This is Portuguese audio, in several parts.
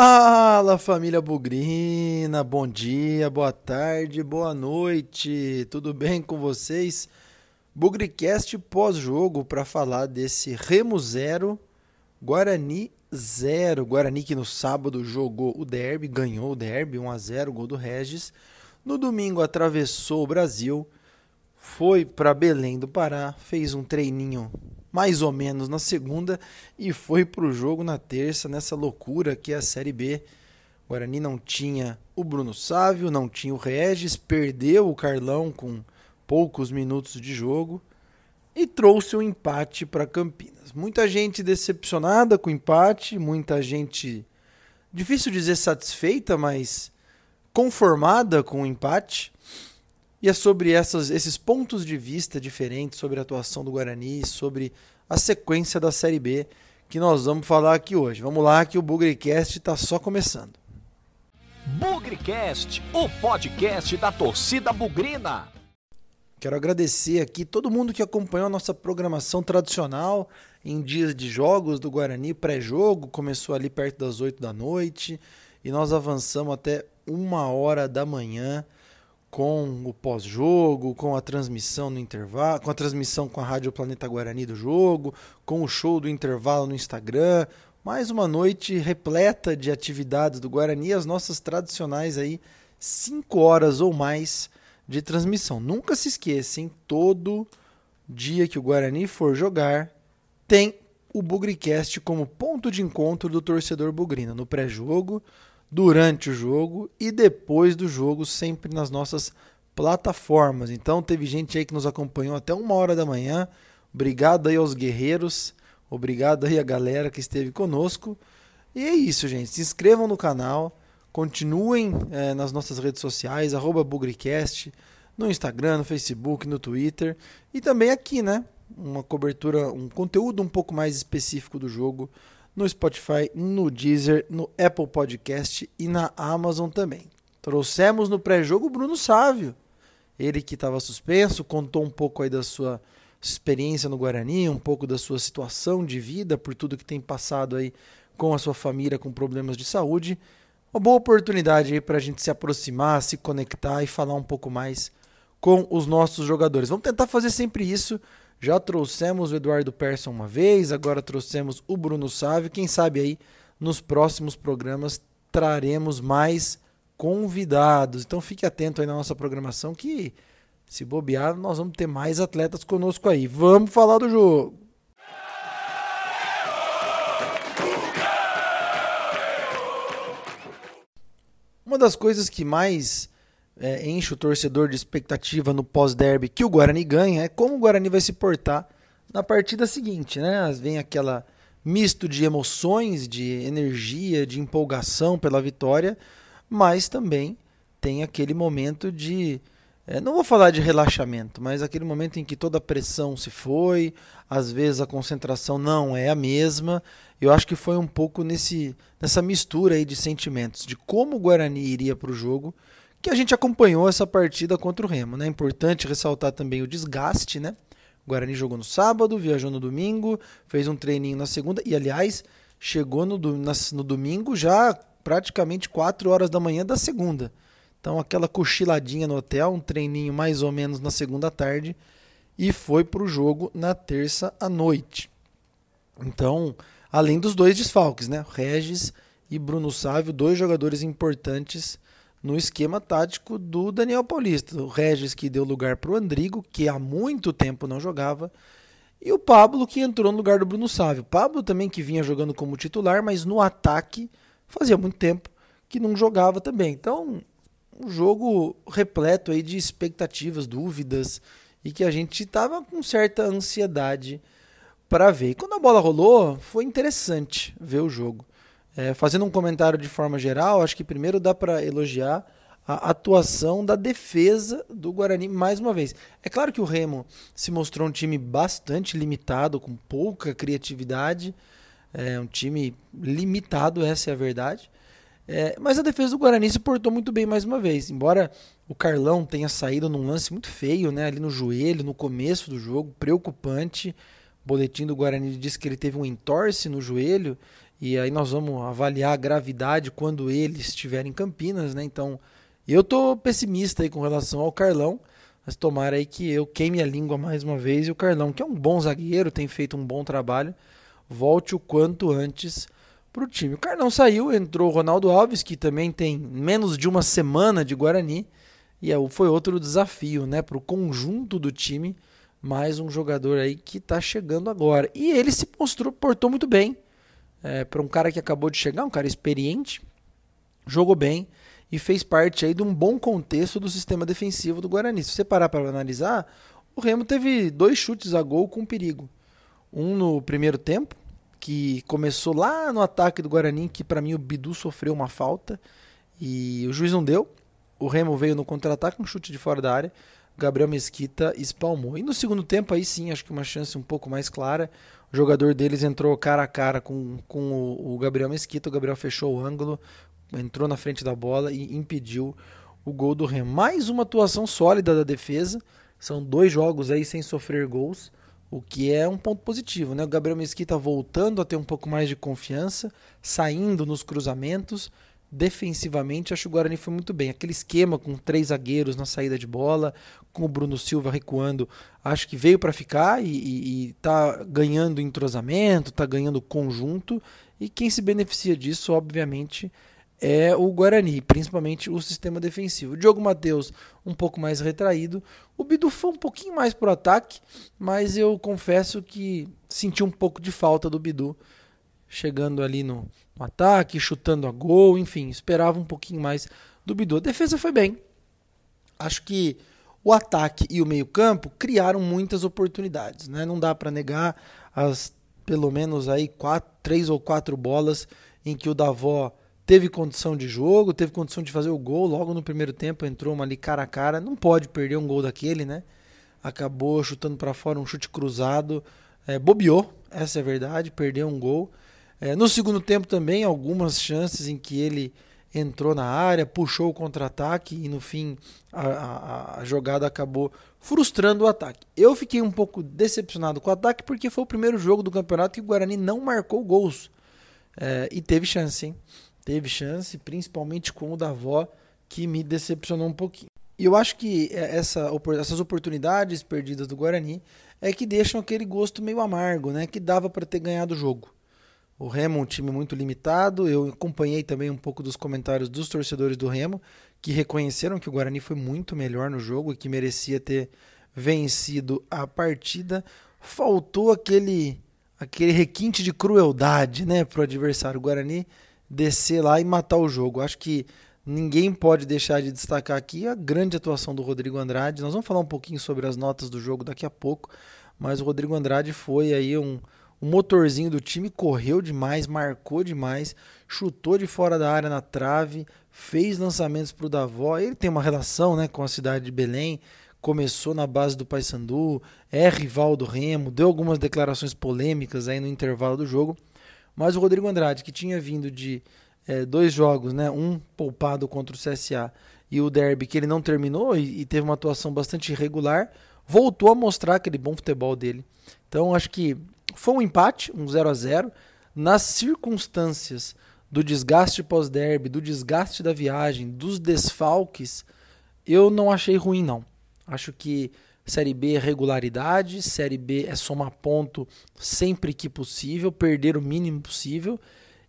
Fala família Bugrina, bom dia, boa tarde, boa noite, tudo bem com vocês? Bugricast pós-jogo para falar desse Remo 0, Guarani 0. Guarani que no sábado jogou o derby, ganhou o derby 1 a 0, gol do Regis. No domingo atravessou o Brasil, foi para Belém do Pará, fez um treininho mais ou menos na segunda e foi para o jogo na terça, nessa loucura que é a Série B. O Guarani não tinha o Bruno Sávio, não tinha o Regis, perdeu o Carlão com poucos minutos de jogo e trouxe o um empate para Campinas. Muita gente decepcionada com o empate, muita gente, difícil dizer satisfeita, mas conformada com o empate. E é sobre essas, esses pontos de vista diferentes sobre a atuação do Guarani, sobre a sequência da Série B que nós vamos falar aqui hoje. Vamos lá que o Bugrecast está só começando. Bugrecast, o podcast da torcida bugrina. Quero agradecer aqui todo mundo que acompanhou a nossa programação tradicional em dias de jogos do Guarani, pré-jogo, começou ali perto das 8 da noite e nós avançamos até uma hora da manhã com o pós-jogo, com a transmissão no intervalo, com a transmissão com a Rádio Planeta Guarani do jogo, com o show do intervalo no Instagram. Mais uma noite repleta de atividades do Guarani, as nossas tradicionais aí, 5 horas ou mais de transmissão. Nunca se esqueçam, todo dia que o Guarani for jogar, tem o Bugricast como ponto de encontro do torcedor bugrino, no pré-jogo, durante o jogo e depois do jogo, sempre nas nossas plataformas. Então teve gente aí que nos acompanhou até uma hora da manhã. Obrigado aí aos guerreiros, obrigado aí a galera que esteve conosco. E é isso, gente. Se inscrevam no canal, continuem é, nas nossas redes sociais, arroba Bugricast, no Instagram, no Facebook, no Twitter e também aqui, né? Uma cobertura, um conteúdo um pouco mais específico do jogo no Spotify, no Deezer, no Apple Podcast e na Amazon também. Trouxemos no pré-jogo o Bruno Sávio. Ele que estava suspenso, contou um pouco aí da sua experiência no Guarani, um pouco da sua situação de vida, por tudo que tem passado aí com a sua família com problemas de saúde. Uma boa oportunidade aí para a gente se aproximar, se conectar e falar um pouco mais com os nossos jogadores. Vamos tentar fazer sempre isso já trouxemos o Eduardo Persson uma vez, agora trouxemos o Bruno Sávio. Quem sabe aí nos próximos programas traremos mais convidados. Então fique atento aí na nossa programação que se bobear nós vamos ter mais atletas conosco aí. Vamos falar do jogo. Uma das coisas que mais é, enche o torcedor de expectativa no pós-derby que o Guarani ganha é como o Guarani vai se portar na partida seguinte, né? Vem aquela misto de emoções, de energia, de empolgação pela vitória, mas também tem aquele momento de é, não vou falar de relaxamento, mas aquele momento em que toda a pressão se foi, às vezes a concentração não é a mesma. Eu acho que foi um pouco nesse, nessa mistura aí de sentimentos, de como o Guarani iria para o jogo que a gente acompanhou essa partida contra o Remo. É né? importante ressaltar também o desgaste, né? O Guarani jogou no sábado, viajou no domingo, fez um treininho na segunda e, aliás, chegou no, no domingo já praticamente 4 horas da manhã da segunda. Então, aquela cochiladinha no hotel, um treininho mais ou menos na segunda tarde e foi para o jogo na terça à noite. Então, além dos dois desfalques, né? Regis e Bruno Sávio, dois jogadores importantes no esquema tático do Daniel Paulista. O Regis que deu lugar para o Andrigo, que há muito tempo não jogava, e o Pablo que entrou no lugar do Bruno Sávio. Pablo também que vinha jogando como titular, mas no ataque fazia muito tempo que não jogava também. Então, um jogo repleto aí de expectativas, dúvidas e que a gente estava com certa ansiedade para ver. E quando a bola rolou, foi interessante ver o jogo. É, fazendo um comentário de forma geral, acho que primeiro dá para elogiar a atuação da defesa do Guarani mais uma vez. É claro que o Remo se mostrou um time bastante limitado, com pouca criatividade, é um time limitado, essa é a verdade. É, mas a defesa do Guarani se portou muito bem mais uma vez. Embora o Carlão tenha saído num lance muito feio, né, ali no joelho, no começo do jogo, preocupante. O boletim do Guarani diz que ele teve um entorse no joelho E aí nós vamos avaliar a gravidade quando ele estiver em Campinas, né? Então, eu tô pessimista aí com relação ao Carlão, mas tomara aí que eu queime a língua mais uma vez e o Carlão, que é um bom zagueiro, tem feito um bom trabalho, volte o quanto antes para o time. O Carlão saiu, entrou o Ronaldo Alves, que também tem menos de uma semana de Guarani, e foi outro desafio, né, para o conjunto do time, mais um jogador aí que está chegando agora. E ele se mostrou, portou muito bem é, para um cara que acabou de chegar, um cara experiente, jogou bem e fez parte aí de um bom contexto do sistema defensivo do Guarani. Se você parar para analisar, o Remo teve dois chutes a gol com perigo. Um no primeiro tempo, que começou lá no ataque do Guarani, que para mim o Bidu sofreu uma falta e o juiz não deu. O Remo veio no contra-ataque, um chute de fora da área. Gabriel Mesquita espalmou. E no segundo tempo, aí sim, acho que uma chance um pouco mais clara. O jogador deles entrou cara a cara com, com o, o Gabriel Mesquita. O Gabriel fechou o ângulo, entrou na frente da bola e impediu o gol do Remo. Mais uma atuação sólida da defesa. São dois jogos aí sem sofrer gols, o que é um ponto positivo, né? O Gabriel Mesquita voltando a ter um pouco mais de confiança, saindo nos cruzamentos defensivamente, acho que o Guarani foi muito bem. Aquele esquema com três zagueiros na saída de bola, com o Bruno Silva recuando, acho que veio para ficar e, está ganhando entrosamento, está ganhando conjunto. E quem se beneficia disso, obviamente, é o Guarani, principalmente o sistema defensivo. O Diogo Matheus um pouco mais retraído. O Bidu foi um pouquinho mais pro ataque, mas eu confesso que senti um pouco de falta do Bidu chegando ali no, no ataque, chutando a gol, enfim, esperava um pouquinho mais do Bidu. A defesa foi bem. Acho que o ataque e o meio-campo criaram muitas oportunidades, né? Não dá para negar as pelo menos aí quatro, três ou quatro bolas em que o Davó teve condição de jogo, teve condição de fazer o gol logo no primeiro tempo, entrou uma ali cara a cara, não pode perder um gol daquele, né? Acabou chutando para fora um chute cruzado, é, bobeou, essa é a verdade, perdeu um gol. É, no segundo tempo também, algumas chances em que ele entrou na área, puxou o contra-ataque e no fim a, a, a, jogada acabou frustrando o ataque. Eu fiquei um pouco decepcionado com o ataque porque foi o primeiro jogo do campeonato que o Guarani não marcou gols. É, e teve chance, hein? Teve chance, principalmente com o Davó, que me decepcionou um pouquinho. E eu acho que é, essa, essas oportunidades perdidas do Guarani é que deixam aquele gosto meio amargo, né? Que dava para ter ganhado o jogo. O Remo é um time muito limitado. Eu acompanhei também um pouco dos comentários dos torcedores do Remo, que reconheceram que o Guarani foi muito melhor no jogo e que merecia ter vencido a partida. Faltou aquele aquele requinte de crueldade, né, para o adversário. Guarani descer lá e matar o jogo. Acho que ninguém pode deixar de destacar aqui a grande atuação do Rodrigo Andrade. Nós vamos falar um pouquinho sobre as notas do jogo daqui a pouco, mas o Rodrigo Andrade foi aí um o motorzinho do time correu demais, marcou demais, chutou de fora da área na trave, fez lançamentos para o Davó. Ele tem uma relação né, com a cidade de Belém, começou na base do Paysandu, é rival do Remo, deu algumas declarações polêmicas aí no intervalo do jogo. Mas o Rodrigo Andrade, que tinha vindo de é, dois jogos, né, um poupado contra o CSA e o Derby, que ele não terminou e, e teve uma atuação bastante irregular, voltou a mostrar aquele bom futebol dele. Então acho que foi um empate, um 0 a 0 nas circunstâncias do desgaste pós-derby, do desgaste da viagem, dos desfalques, eu não achei ruim não. Acho que Série B é regularidade, Série B é somar ponto sempre que possível, perder o mínimo possível.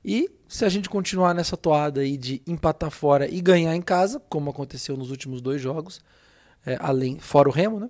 E se a gente continuar nessa toada aí de empatar fora e ganhar em casa, como aconteceu nos últimos dois jogos, é, além fora o Remo, né?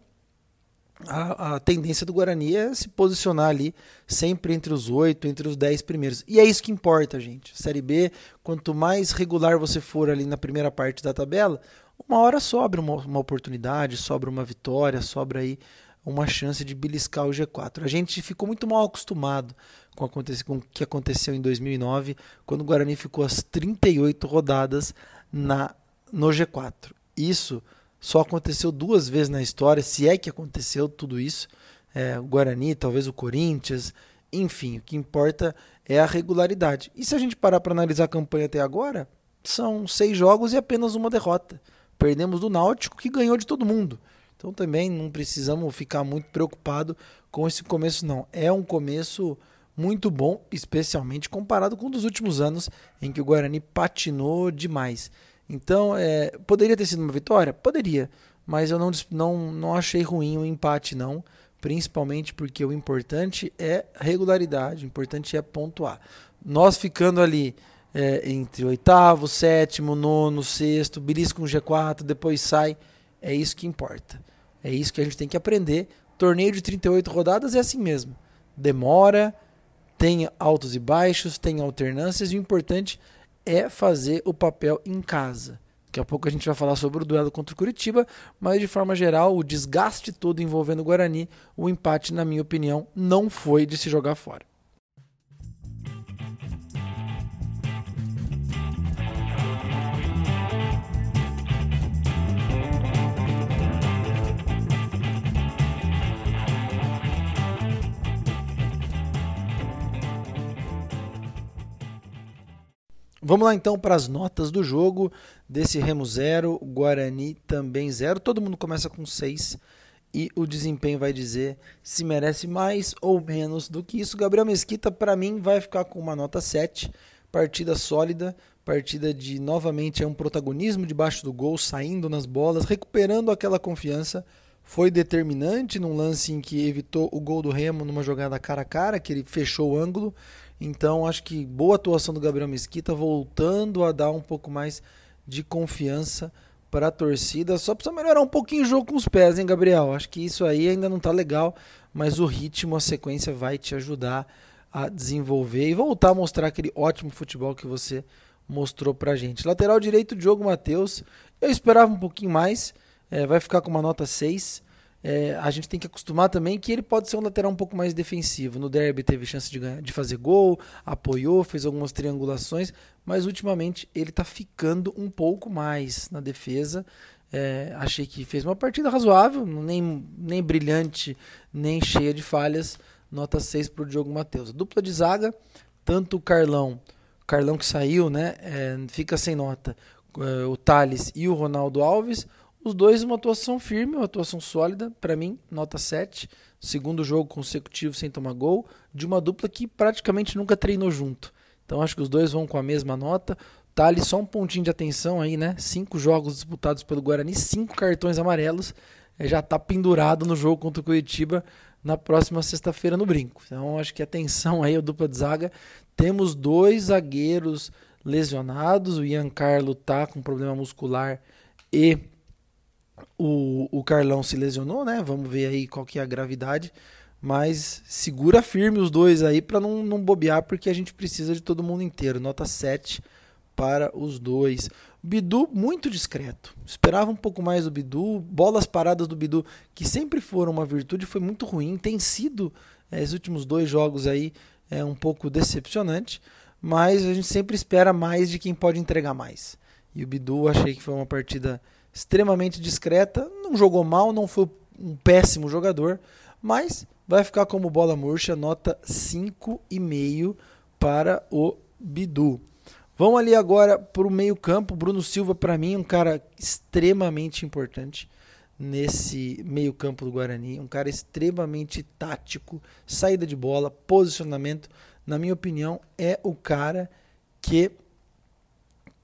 A, a, tendência do Guarani é se posicionar ali sempre entre os oito, entre os dez primeiros. E é isso que importa, gente. Série B, quanto mais regular você for ali na primeira parte da tabela, uma hora sobra uma, uma oportunidade, sobra uma vitória, sobra aí uma chance de beliscar o G4. A gente ficou muito mal acostumado com, com o que aconteceu em 2009, quando o Guarani ficou as 38 rodadas na no G4. Isso só aconteceu duas vezes na história, se é que aconteceu tudo isso. É, o Guarani, talvez o Corinthians, enfim, o que importa é a regularidade. E se a gente parar para analisar a campanha até agora, são seis jogos e apenas uma derrota. Perdemos do Náutico, que ganhou de todo mundo. Então também não precisamos ficar muito preocupado com esse começo, não. É um começo muito bom, especialmente comparado com um dos últimos anos em que o Guarani patinou demais. Então, é, poderia ter sido uma vitória? Poderia, mas eu não, não, não achei ruim o empate, não. Principalmente porque o importante é regularidade, o importante é pontuar. Nós ficando ali é, entre oitavo, sétimo, nono, sexto, belisca um G4, depois sai, é isso que importa. É isso que a gente tem que aprender. Torneio de 38 rodadas é assim mesmo. Demora, tem altos e baixos, tem alternâncias, e o importante é fazer o papel em casa. Daqui a pouco a gente vai falar sobre o duelo contra o Curitiba, mas de forma geral, o desgaste todo envolvendo o Guarani, o empate, na minha opinião, não foi de se jogar fora. Vamos lá então para as notas do jogo desse Remo 0, Guarani também 0. Todo mundo começa com 6 e o desempenho vai dizer se merece mais ou menos do que isso. Gabriel Mesquita, para mim, vai ficar com uma nota 7. Partida sólida, partida de novamente é um protagonismo debaixo do gol, saindo nas bolas, recuperando aquela confiança. Foi determinante num lance em que evitou o gol do Remo numa jogada cara a cara, que ele fechou o ângulo então, acho que boa atuação do Gabriel Mesquita, voltando a dar um pouco mais de confiança para a torcida. Só precisa melhorar um pouquinho o jogo com os pés, hein, Gabriel? Acho que isso aí ainda não está legal, mas o ritmo, a sequência vai te ajudar a desenvolver e voltar a mostrar aquele ótimo futebol que você mostrou pra gente. Lateral direito, Diogo Matheus. Eu esperava um pouquinho mais, é, vai ficar com uma nota 6 é, a gente tem que acostumar também que ele pode ser um lateral um pouco mais defensivo. No derby teve chance de, ganhar, de fazer gol, apoiou, fez algumas triangulações, mas ultimamente ele está ficando um pouco mais na defesa. É, achei que fez uma partida razoável, nem, nem brilhante, nem cheia de falhas. Nota 6 para o Diogo Matheus. Dupla de zaga, tanto o Carlão, Carlão que saiu, né, é, fica sem nota, é, o Thales e o Ronaldo Alves. Os dois uma atuação firme, uma atuação sólida, para mim, nota 7. Segundo jogo consecutivo sem tomar gol, de uma dupla que praticamente nunca treinou junto. Então acho que os dois vão com a mesma nota. Tá ali só um pontinho de atenção aí, né? Cinco jogos disputados pelo Guarani, cinco cartões amarelos. É, já tá pendurado no jogo contra o Curitiba na próxima sexta-feira no Brinco. Então acho que atenção aí, o dupla de zaga. Temos dois zagueiros lesionados. O Ian Carlo tá com problema muscular e o, o Carlão se lesionou, né? Vamos ver aí qual que é a gravidade. Mas segura firme os dois aí para não, não bobear, porque a gente precisa de todo mundo inteiro. Nota 7 para os dois. Bidu muito discreto. Esperava um pouco mais do Bidu. Bolas paradas do Bidu, que sempre foram uma virtude, foi muito ruim. Tem sido, é, esses últimos dois jogos aí, é um pouco decepcionante. Mas a gente sempre espera mais de quem pode entregar mais. E o Bidu achei que foi uma partida extremamente discreta, não jogou mal, não foi um péssimo jogador, mas vai ficar como bola murcha, nota 5,5 para o Bidu. Vamos ali agora para o meio-campo. Bruno Silva, para mim, um cara extremamente importante nesse meio-campo do Guarani. Um cara extremamente tático, saída de bola, posicionamento. Na minha opinião, é o cara que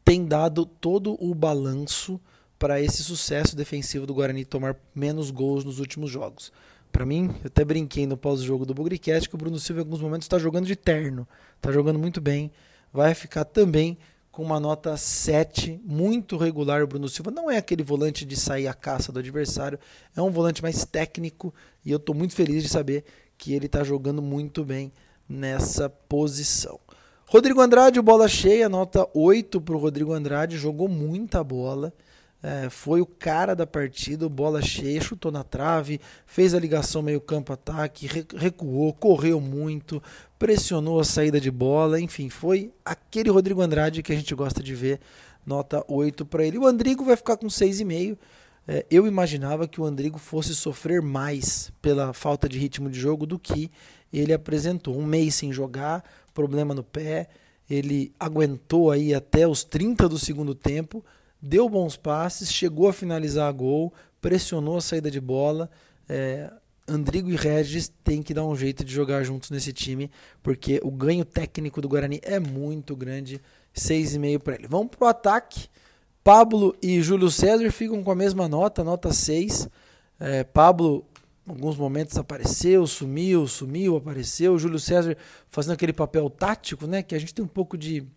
tem dado todo o balanço para esse sucesso defensivo do Guarani tomar menos gols nos últimos jogos. Para mim, eu até brinquei no pós-jogo do Bugricast que o Bruno Silva em alguns momentos está jogando de terno, está jogando muito bem, vai ficar também com uma nota 7, muito regular o Bruno Silva. Não é aquele volante de sair à caça do adversário, é um volante mais técnico e eu estou muito feliz de saber que ele está jogando muito bem nessa posição. Rodrigo Andrade, bola cheia, nota 8 para o Rodrigo Andrade, jogou muita bola é, foi o cara da partida, bola cheia, chutou na trave, fez a ligação meio-campo-ataque, recuou, correu muito, pressionou a saída de bola, enfim, foi aquele Rodrigo Andrade que a gente gosta de ver, nota 8 para ele. O Andrigo vai ficar com 6,5. É, eu imaginava que o Andrigo fosse sofrer mais pela falta de ritmo de jogo do que ele apresentou. Um mês sem jogar, problema no pé, ele aguentou aí até os 30 do segundo tempo deu bons passes, chegou a finalizar a gol, pressionou a saída de bola. É, Andrigo e Regis têm que dar um jeito de jogar juntos nesse time, porque o ganho técnico do Guarani é muito grande. 6,5 para ele. Vamos pro ataque. Pablo e Júlio César ficam com a mesma nota, nota 6. É, Pablo, em alguns momentos, apareceu, sumiu, sumiu, apareceu. Júlio César fazendo aquele papel tático, né? Que a gente tem um pouco de,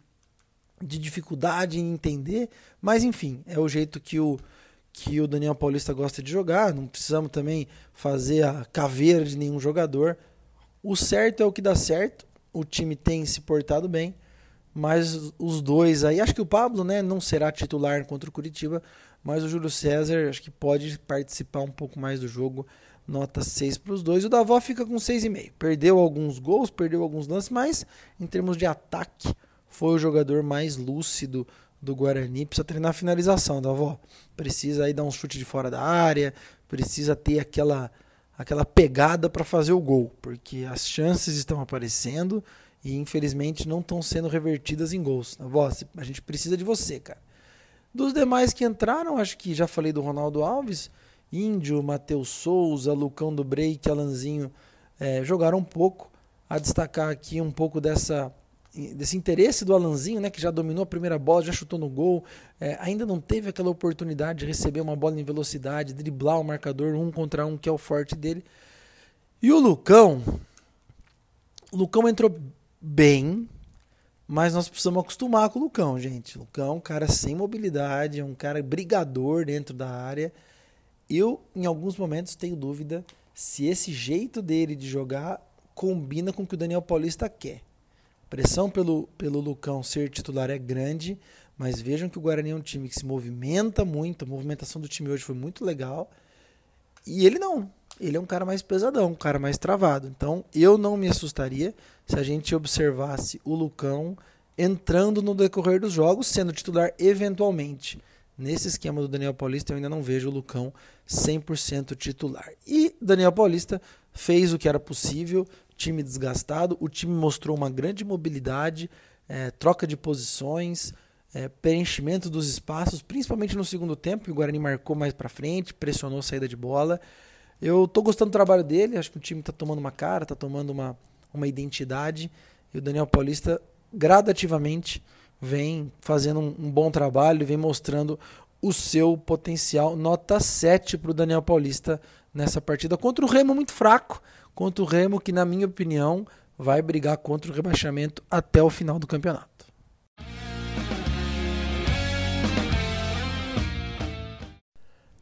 de dificuldade em entender. Mas, enfim, é o jeito que o, que o Daniel Paulista gosta de jogar. Não precisamos também fazer a caveira de nenhum jogador. O certo é o que dá certo. O time tem se portado bem. Mas os dois aí, acho que o Pablo né, não será titular contra o Curitiba, mas o Júlio César acho que pode participar um pouco mais do jogo. Nota 6 para os dois. O Davó fica com 6,5. Perdeu alguns gols, perdeu alguns lances, mas em termos de ataque, foi o jogador mais lúcido do Guarani. Precisa treinar a finalização, Davó. Precisa aí dar um chute de fora da área, precisa ter aquela, aquela pegada para fazer o gol, porque as chances estão aparecendo e infelizmente não estão sendo revertidas em gols. Voz, a gente precisa de você, cara. Dos demais que entraram, acho que já falei do Ronaldo Alves, Índio, Matheus Souza, Lucão do Break, Alanzinho é, jogaram um pouco. A destacar aqui um pouco dessa desse interesse do Alanzinho, né, que já dominou a primeira bola, já chutou no gol, é, ainda não teve aquela oportunidade de receber uma bola em velocidade, driblar o marcador um contra um, que é o forte dele. E o Lucão, o Lucão entrou bem, mas nós precisamos acostumar com o Lucão, gente. O Lucão é um cara sem mobilidade, é um cara brigador dentro da área. Eu, em alguns momentos, tenho dúvida se esse jeito dele de jogar combina com o que o Daniel Paulista quer. Pressão pelo, pelo Lucão ser titular é grande, mas vejam que o Guarani é um time que se movimenta muito, a movimentação do time hoje foi muito legal. E ele não ele é um cara mais pesadão, um cara mais travado. Então, eu não me assustaria se a gente observasse o Lucão entrando no decorrer dos jogos, sendo titular eventualmente. Nesse esquema do Daniel Paulista, eu ainda não vejo o Lucão 100% titular. E Daniel Paulista fez o que era possível, time desgastado, o time mostrou uma grande mobilidade, é, troca de posições, é, preenchimento dos espaços, principalmente no segundo tempo, o Guarani marcou mais para frente, pressionou a saída de bola. Eu tô gostando do trabalho dele, acho que o time tá tomando uma cara, tá tomando uma, uma identidade. E o Daniel Paulista gradativamente vem fazendo um, um bom trabalho, vem mostrando o seu potencial. Nota 7 para o Daniel Paulista nessa partida contra o Remo muito fraco, contra o Remo que, na minha opinião, vai brigar contra o rebaixamento até o final do campeonato.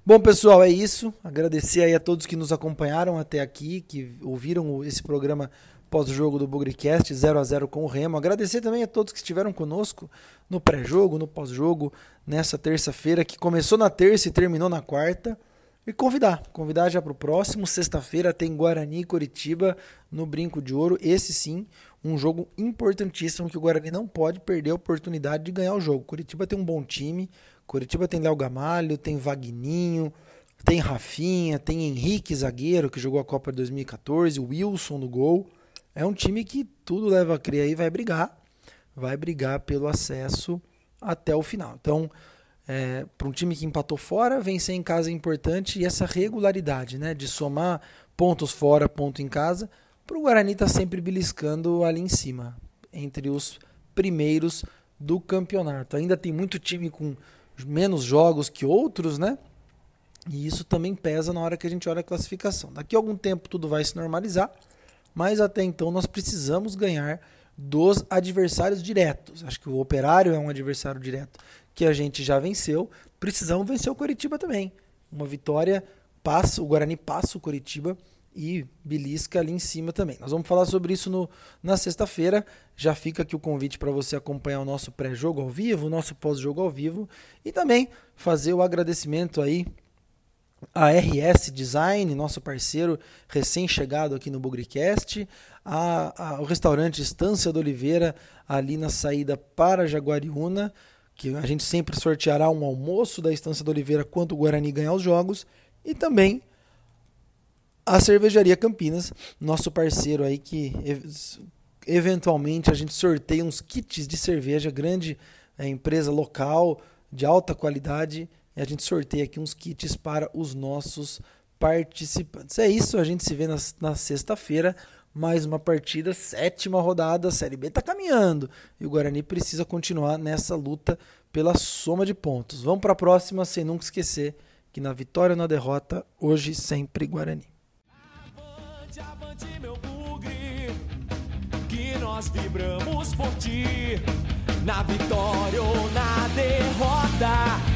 Bom, pessoal, é isso. Agradecer aí a todos que nos acompanharam até aqui, que ouviram esse programa pós-jogo do Bugrecast 0 a 0 com o Remo. Agradecer também a todos que estiveram conosco no pré-jogo, no pós-jogo, nessa terça-feira, que começou na terça e terminou na quarta. E convidar, convidar já para o próximo. Sexta-feira tem Guarani e Curitiba no Brinco de Ouro. Esse sim, um jogo importantíssimo que o Guarani não pode perder a oportunidade de ganhar o jogo. Curitiba tem um bom time, Curitiba tem Léo Gamalho, tem Vagninho, tem Rafinha, tem Henrique zagueiro que jogou a Copa de 2014, Wilson no gol. É um time que tudo leva a crer aí, vai brigar, vai brigar pelo acesso até o final. Então, é, para um time que empatou fora, vencer em casa é importante e essa regularidade, né, de somar pontos fora, ponto em casa, para o Guarani estar tá sempre beliscando ali em cima, entre os primeiros do campeonato. Ainda tem muito time com menos jogos que outros, né? E isso também pesa na hora que a gente olha a classificação. Daqui a algum tempo tudo vai se normalizar, mas até então nós precisamos ganhar dos adversários diretos. Acho que o Operário é um adversário direto que a gente já venceu. Precisamos vencer o Coritiba também. Uma vitória passa, o Guarani passa o Coritiba e belisca ali em cima também. Nós vamos falar sobre isso no, na sexta-feira. Já fica aqui o convite para você acompanhar o nosso pré-jogo ao vivo, o nosso pós-jogo ao vivo e também fazer o agradecimento aí a RS Design, nosso parceiro recém-chegado aqui no Bugricast, a, a, o restaurante Estância do Oliveira, ali na saída para Jaguariúna, que a gente sempre sorteará um almoço da Estância do Oliveira quando o Guarani ganhar os jogos, e também a Cervejaria Campinas, nosso parceiro aí que eventualmente a gente sorteia uns kits de cerveja, grande é, empresa local de alta qualidade, e a gente sorteia aqui uns kits para os nossos participantes. É isso, a gente se vê na, na sexta-feira. Mais uma partida, sétima rodada, a Série B está caminhando. E o Guarani precisa continuar nessa luta pela soma de pontos. Vamos para a próxima, sem nunca esquecer que na vitória ou na derrota, hoje sempre Guarani. Avante, avante, meu bugre, que nós vibramos por ti. Na vitória ou na derrota,